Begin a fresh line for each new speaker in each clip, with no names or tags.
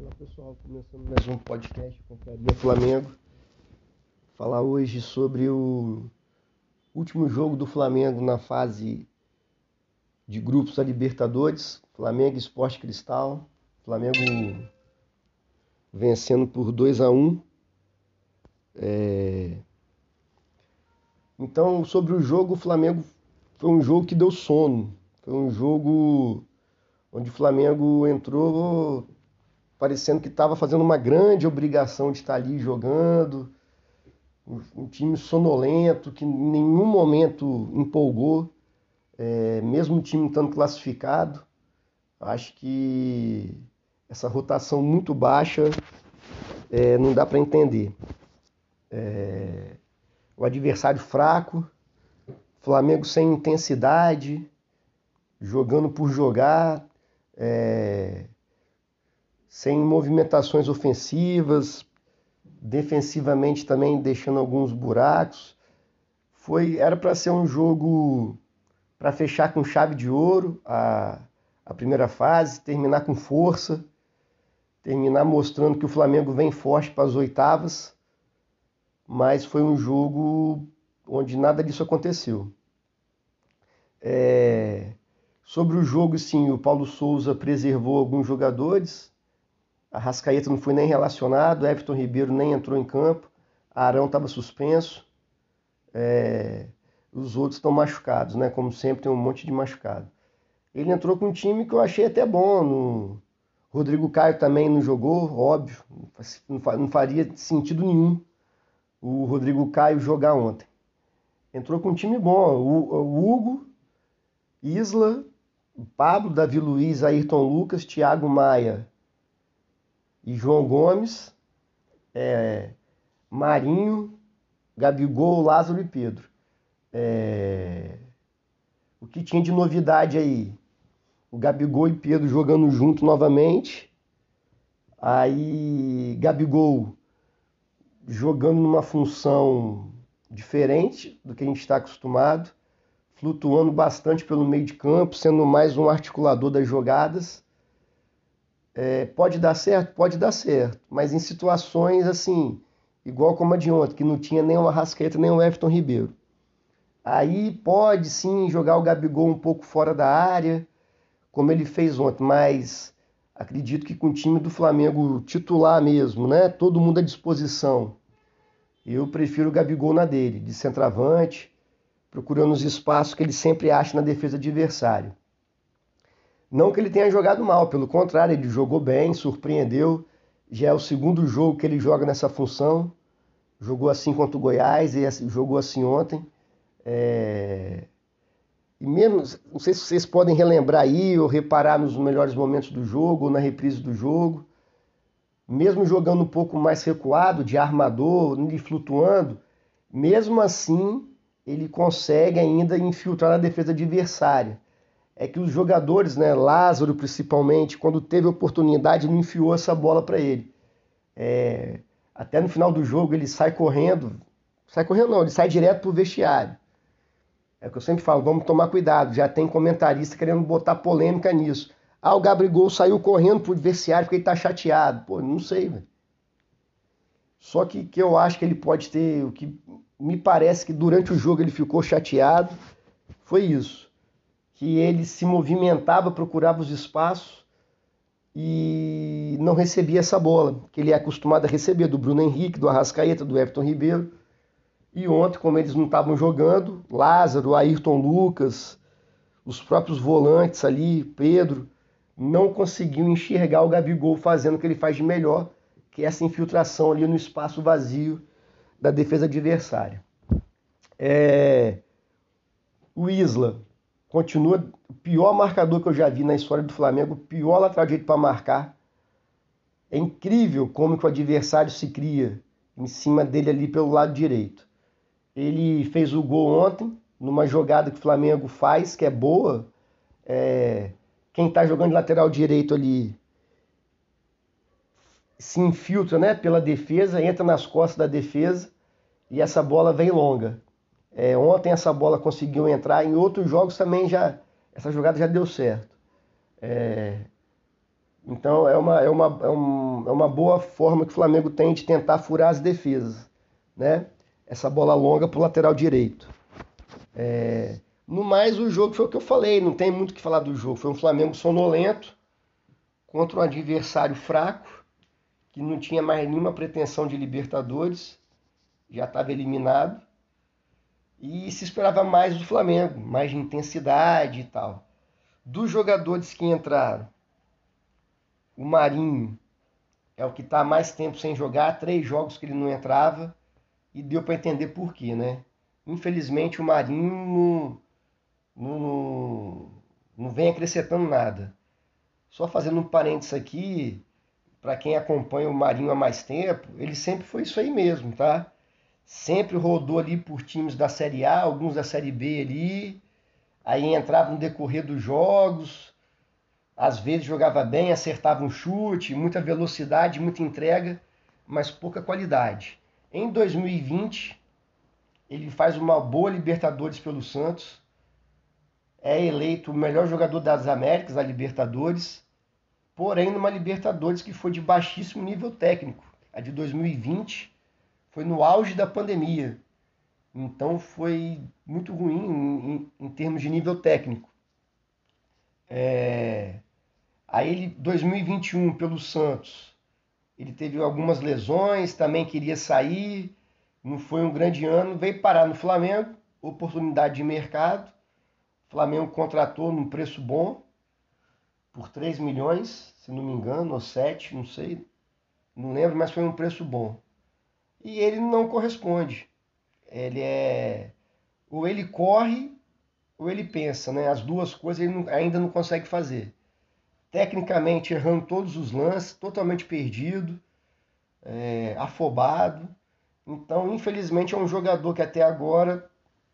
Olá pessoal, começando mais um podcast Confraria Flamengo. Falar hoje sobre o último jogo do Flamengo na fase de grupos da Libertadores, Flamengo Esporte Cristal. Flamengo vencendo por 2 a 1 é... Então, sobre o jogo, o Flamengo foi um jogo que deu sono. Foi um jogo onde o Flamengo entrou parecendo que estava fazendo uma grande obrigação de estar ali jogando, um time sonolento que em nenhum momento empolgou, é, mesmo o time estando classificado. Acho que essa rotação muito baixa é, não dá para entender. É, o adversário fraco, Flamengo sem intensidade, jogando por jogar, é, sem movimentações ofensivas, defensivamente também deixando alguns buracos. Foi, era para ser um jogo para fechar com chave de ouro a, a primeira fase, terminar com força, terminar mostrando que o Flamengo vem forte para as oitavas, mas foi um jogo onde nada disso aconteceu. É... Sobre o jogo, sim, o Paulo Souza preservou alguns jogadores. A Rascaeta não foi nem relacionado, Everton Ribeiro nem entrou em campo, Arão estava suspenso. É... Os outros estão machucados, né? Como sempre, tem um monte de machucado. Ele entrou com um time que eu achei até bom. No... Rodrigo Caio também não jogou, óbvio, não faria sentido nenhum o Rodrigo Caio jogar ontem. Entrou com um time bom, o Hugo, Isla, Pablo, Davi Luiz, Ayrton Lucas, Thiago Maia e João Gomes, é, Marinho, Gabigol, Lázaro e Pedro. É, o que tinha de novidade aí? O Gabigol e Pedro jogando junto novamente. Aí Gabigol jogando numa função diferente do que a gente está acostumado flutuando bastante pelo meio de campo, sendo mais um articulador das jogadas. É, pode dar certo? Pode dar certo, mas em situações assim, igual como a de ontem, que não tinha nem o Arrascaeta nem o Everton Ribeiro. Aí pode sim jogar o Gabigol um pouco fora da área, como ele fez ontem, mas acredito que com o time do Flamengo titular mesmo, né? Todo mundo à disposição. Eu prefiro o Gabigol na dele, de centroavante procurando os espaços que ele sempre acha na defesa adversário. Não que ele tenha jogado mal, pelo contrário, ele jogou bem, surpreendeu. Já é o segundo jogo que ele joga nessa função. Jogou assim contra o Goiás e jogou assim ontem. É... E mesmo, não sei se vocês podem relembrar aí ou reparar nos melhores momentos do jogo ou na reprise do jogo. Mesmo jogando um pouco mais recuado, de armador, flutuando, mesmo assim ele consegue ainda infiltrar na defesa adversária. É que os jogadores, né, Lázaro principalmente, quando teve oportunidade, não enfiou essa bola para ele. É, até no final do jogo ele sai correndo, sai correndo não, ele sai direto pro vestiário. É o que eu sempre falo, vamos tomar cuidado. Já tem comentarista querendo botar polêmica nisso. Ah, o Gabriel saiu correndo pro vestiário porque ele tá chateado. Pô, não sei, velho. Só que, que eu acho que ele pode ter, o que me parece que durante o jogo ele ficou chateado, foi isso. Que ele se movimentava, procurava os espaços e não recebia essa bola, que ele é acostumado a receber do Bruno Henrique, do Arrascaeta, do Everton Ribeiro. E ontem, como eles não estavam jogando, Lázaro, Ayrton Lucas, os próprios volantes ali, Pedro, não conseguiam enxergar o Gabigol fazendo o que ele faz de melhor, que é essa infiltração ali no espaço vazio da defesa adversária. É... O Isla continua o pior marcador que eu já vi na história do Flamengo, pior lateral direito para marcar. É incrível como que o adversário se cria em cima dele ali pelo lado direito. Ele fez o gol ontem, numa jogada que o Flamengo faz, que é boa. É... Quem está jogando de lateral direito ali se infiltra né, pela defesa, entra nas costas da defesa e essa bola vem longa. É, ontem essa bola conseguiu entrar, em outros jogos também já essa jogada já deu certo. É, Então é uma, é, uma, é, um, é uma boa forma que o Flamengo tem de tentar furar as defesas, né? Essa bola longa para o lateral direito. É... No mais, o jogo foi o que eu falei, não tem muito o que falar do jogo. Foi um Flamengo sonolento contra um adversário fraco, que não tinha mais nenhuma pretensão de Libertadores, já estava eliminado. E se esperava mais do Flamengo, mais de intensidade e tal. Dos jogadores que entraram, o Marinho é o que está mais tempo sem jogar, três jogos que ele não entrava, e deu para entender por quê, né? Infelizmente o Marinho não, não, não vem acrescentando nada. Só fazendo um parênteses aqui, para quem acompanha o Marinho há mais tempo, ele sempre foi isso aí mesmo, tá? Sempre rodou ali por times da Série A, alguns da Série B ali, aí entrava no decorrer dos jogos, às vezes jogava bem, acertava um chute, muita velocidade, muita entrega, mas pouca qualidade. Em 2020, ele faz uma boa Libertadores pelo Santos, é eleito o melhor jogador das Américas, da Libertadores, porém numa Libertadores que foi de baixíssimo nível técnico. A de 2020 foi no auge da pandemia, então foi muito ruim em, em, em termos de nível técnico. É... Aí ele, 2021, pelo Santos, ele teve algumas lesões, também queria sair, não foi um grande ano, veio parar no Flamengo, oportunidade de mercado. O Flamengo contratou num preço bom, por 3 milhões, se não me engano, ou 7, não sei, não lembro, mas foi um preço bom. E ele não corresponde. Ele é. Ou ele corre, ou ele pensa, né? As duas coisas ele não, ainda não consegue fazer tecnicamente errando todos os lances, totalmente perdido, é, afobado. Então, infelizmente, é um jogador que até agora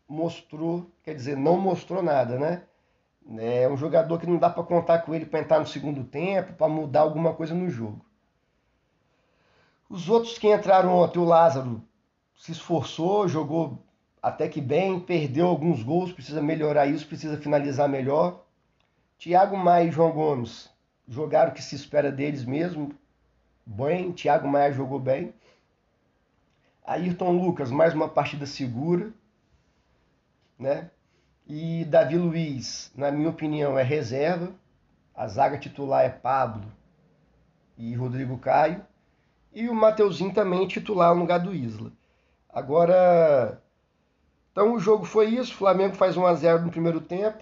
mostrou, quer dizer, não mostrou nada, né? É um jogador que não dá para contar com ele para entrar no segundo tempo, para mudar alguma coisa no jogo. Os outros que entraram ontem, o Lázaro se esforçou, jogou até que bem, perdeu alguns gols, precisa melhorar isso, precisa finalizar melhor. Thiago Maia e João Gomes jogaram o que se espera deles mesmo. Bem, Thiago Maia jogou bem. Ayrton Lucas, mais uma partida segura. Né? E Davi Luiz, na minha opinião, é reserva. A zaga titular é Pablo e Rodrigo Caio. E o Mateuzinho também titular no lugar do Isla. Agora, então o jogo foi isso. O Flamengo faz 1 a 0 no primeiro tempo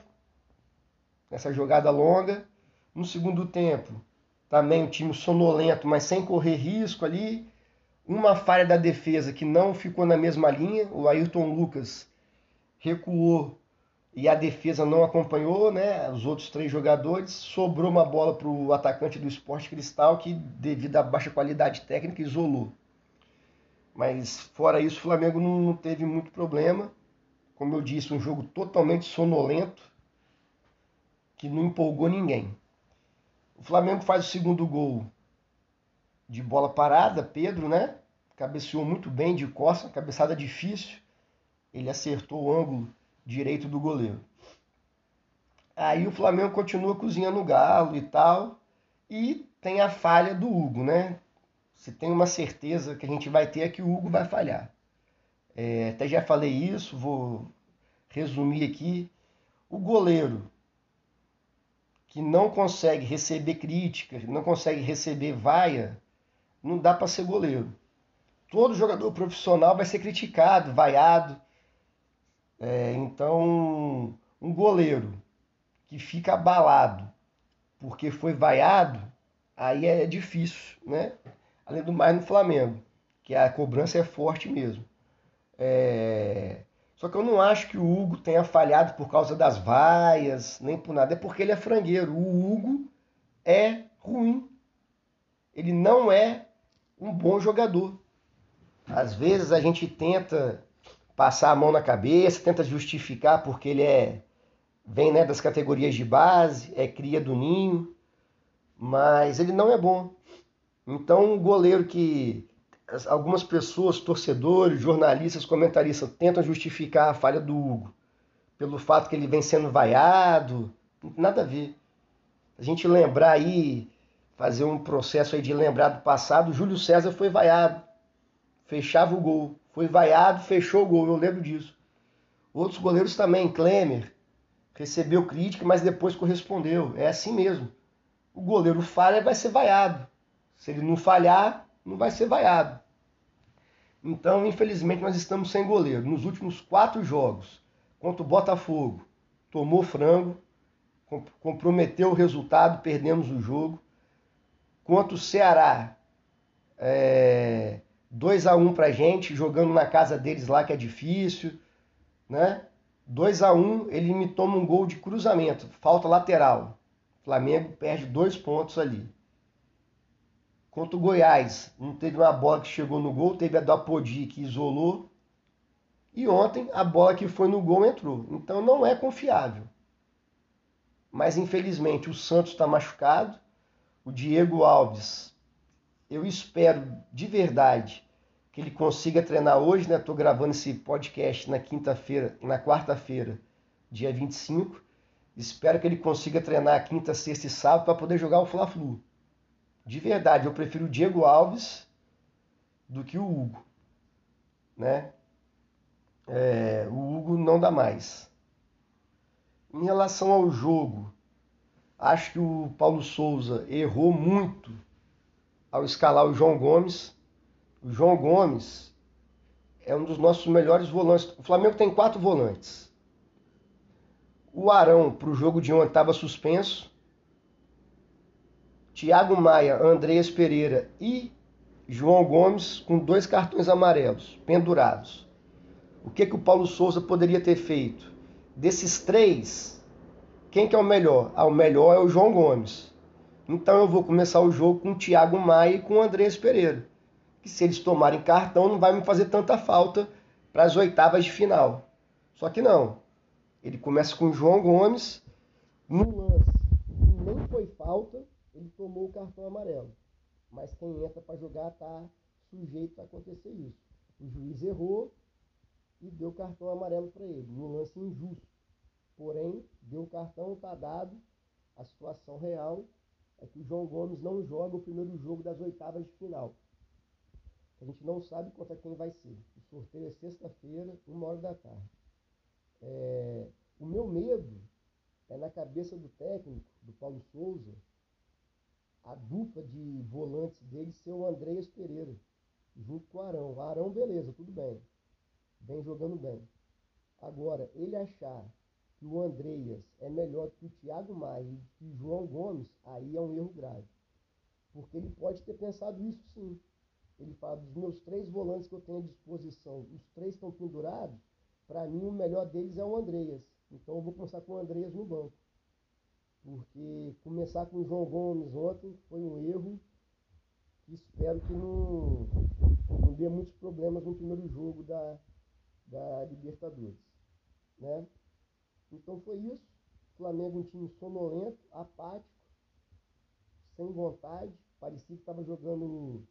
nessa jogada longa. No segundo tempo, também um time sonolento, mas sem correr risco ali. Uma falha da defesa que não ficou na mesma linha. O Ayrton Lucas recuou e a defesa não acompanhou, né? Os outros três jogadores. Sobrou uma bola para o atacante do Esporte Cristal que, devido à baixa qualidade técnica, isolou. Mas fora isso, o Flamengo não teve muito problema. Como eu disse, um jogo totalmente sonolento que não empolgou ninguém. O Flamengo faz o segundo gol de bola parada, Pedro, né? Cabeceou muito bem de costa, cabeçada difícil. Ele acertou o ângulo direito do goleiro. Aí o Flamengo continua cozinhando o galo e tal. E tem a falha do Hugo, né? Se tem uma certeza que a gente vai ter é que o Hugo vai falhar. É, até já falei isso, vou resumir aqui. O goleiro que não consegue receber críticas, não consegue receber vaia, não dá para ser goleiro. Todo jogador profissional vai ser criticado, vaiado. É, então, um goleiro que fica abalado porque foi vaiado, aí é difícil, né? Além do mais no Flamengo, que a cobrança é forte mesmo. É... Só que eu não acho que o Hugo tenha falhado por causa das vaias, nem por nada. É porque ele é frangueiro. O Hugo é ruim. Ele não é um bom jogador. Às vezes a gente tenta passar a mão na cabeça, tenta justificar porque ele é vem né, das categorias de base, é cria do ninho, mas ele não é bom. Então, um goleiro que algumas pessoas, torcedores, jornalistas, comentaristas, tentam justificar a falha do Hugo pelo fato que ele vem sendo vaiado. Nada a ver. A gente lembrar aí fazer um processo aí de lembrar do passado, Júlio César foi vaiado, fechava o gol, foi vaiado, fechou o gol, eu lembro disso. Outros goleiros também, Klemer, recebeu crítica, mas depois correspondeu. É assim mesmo. O goleiro falha, vai ser vaiado. Se ele não falhar, não vai ser vaiado. Então, infelizmente, nós estamos sem goleiro. Nos últimos quatro jogos, contra o Botafogo, tomou frango, comprometeu o resultado, perdemos o jogo. Contra o Ceará, é, 2 a 1 pra gente, jogando na casa deles lá que é difícil, né? 2 a 1 ele me toma um gol de cruzamento, falta lateral. Flamengo perde dois pontos ali. Contra o Goiás, não teve uma bola que chegou no gol, teve a do Apodi que isolou. E ontem a bola que foi no gol entrou. Então não é confiável. Mas infelizmente o Santos está machucado. O Diego Alves, eu espero de verdade que ele consiga treinar hoje, né? Estou gravando esse podcast na quinta-feira, na quarta-feira, dia 25. Espero que ele consiga treinar quinta, sexta e sábado para poder jogar o Fla-Flu. De verdade, eu prefiro o Diego Alves do que o Hugo, né? É, o Hugo não dá mais. Em relação ao jogo, acho que o Paulo Souza errou muito ao escalar o João Gomes. O João Gomes é um dos nossos melhores volantes. O Flamengo tem quatro volantes. O Arão, para o jogo de ontem, estava suspenso. Thiago Maia, Andreas Pereira e João Gomes com dois cartões amarelos pendurados. O que, que o Paulo Souza poderia ter feito? Desses três, quem que é o melhor? Ah, o melhor é o João Gomes. Então eu vou começar o jogo com o Thiago Maia e com o Andreas Pereira. Que se eles tomarem cartão não vai me fazer tanta falta para as oitavas de final. Só que não. Ele começa com o João Gomes. No lance, nem foi falta, ele tomou o cartão amarelo. Mas quem entra para jogar está sujeito a acontecer isso. O juiz errou e deu cartão amarelo para ele, no lance injusto. Porém, deu cartão, está dado. A situação real é que o João Gomes não joga o primeiro jogo das oitavas de final. A gente não sabe contra quem vai ser. O sorteio é sexta-feira, uma hora da tarde. É... O meu medo é na cabeça do técnico, do Paulo Souza, a dupla de volantes dele ser o Andreas Pereira, junto com o Arão. O Arão, beleza, tudo bem. Vem jogando bem. Agora, ele achar que o Andreas é melhor que o Thiago Maia e que o João Gomes, aí é um erro grave. Porque ele pode ter pensado isso sim. Ele fala, dos meus três volantes que eu tenho à disposição, os três estão pendurados, para mim o melhor deles é o Andreas. Então eu vou começar com o Andreas no banco porque começar com o João Gomes ontem foi um erro espero que não, não dê muitos problemas no primeiro jogo da, da Libertadores. Né? Então foi isso. Flamengo um time sonolento, apático, sem vontade. Parecia que estava jogando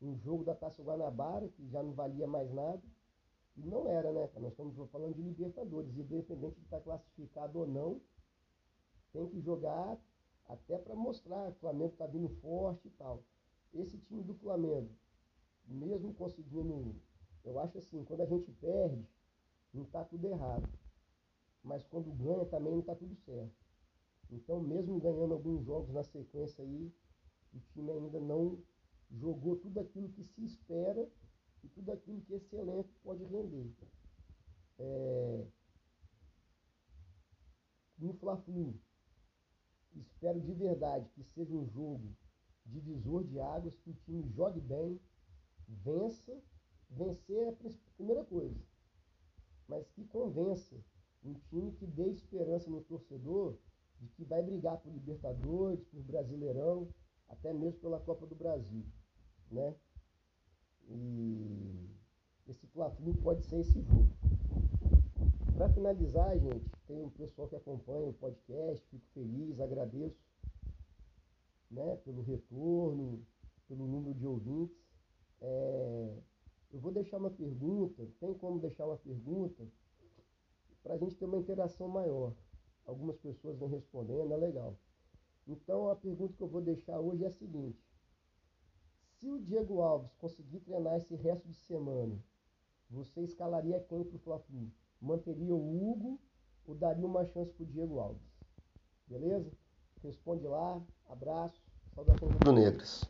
um jogo da Taça Guanabara, que já não valia mais nada. E não era, né? Nós estamos falando de Libertadores, independente de estar classificado ou não, tem que jogar até para mostrar que o Flamengo está vindo forte e tal. Esse time do Flamengo, mesmo conseguindo, eu acho assim, quando a gente perde, não está tudo errado. Mas quando ganha também não está tudo certo. Então, mesmo ganhando alguns jogos na sequência aí, o time ainda não jogou tudo aquilo que se espera e tudo aquilo que esse elenco pode render. É... No Fla-Flu, Espero de verdade que seja um jogo divisor de águas, que o time jogue bem, vença. Vencer é a primeira coisa, mas que convença. Um time que dê esperança no torcedor de que vai brigar por Libertadores, por Brasileirão, até mesmo pela Copa do Brasil, né? E esse fla pode ser esse jogo. Para finalizar, gente, tem um pessoal que acompanha o podcast, fico feliz, agradeço né, pelo retorno, pelo número de ouvintes. É, eu vou deixar uma pergunta, tem como deixar uma pergunta para a gente ter uma interação maior. Algumas pessoas vêm respondendo, é legal. Então a pergunta que eu vou deixar hoje é a seguinte: se o Diego Alves conseguir treinar esse resto de semana, você escalaria quem para o Fla-Flu? Manteria o Hugo ou daria uma chance para o Diego Alves? Beleza? Responde lá, abraço, saudações do Negras.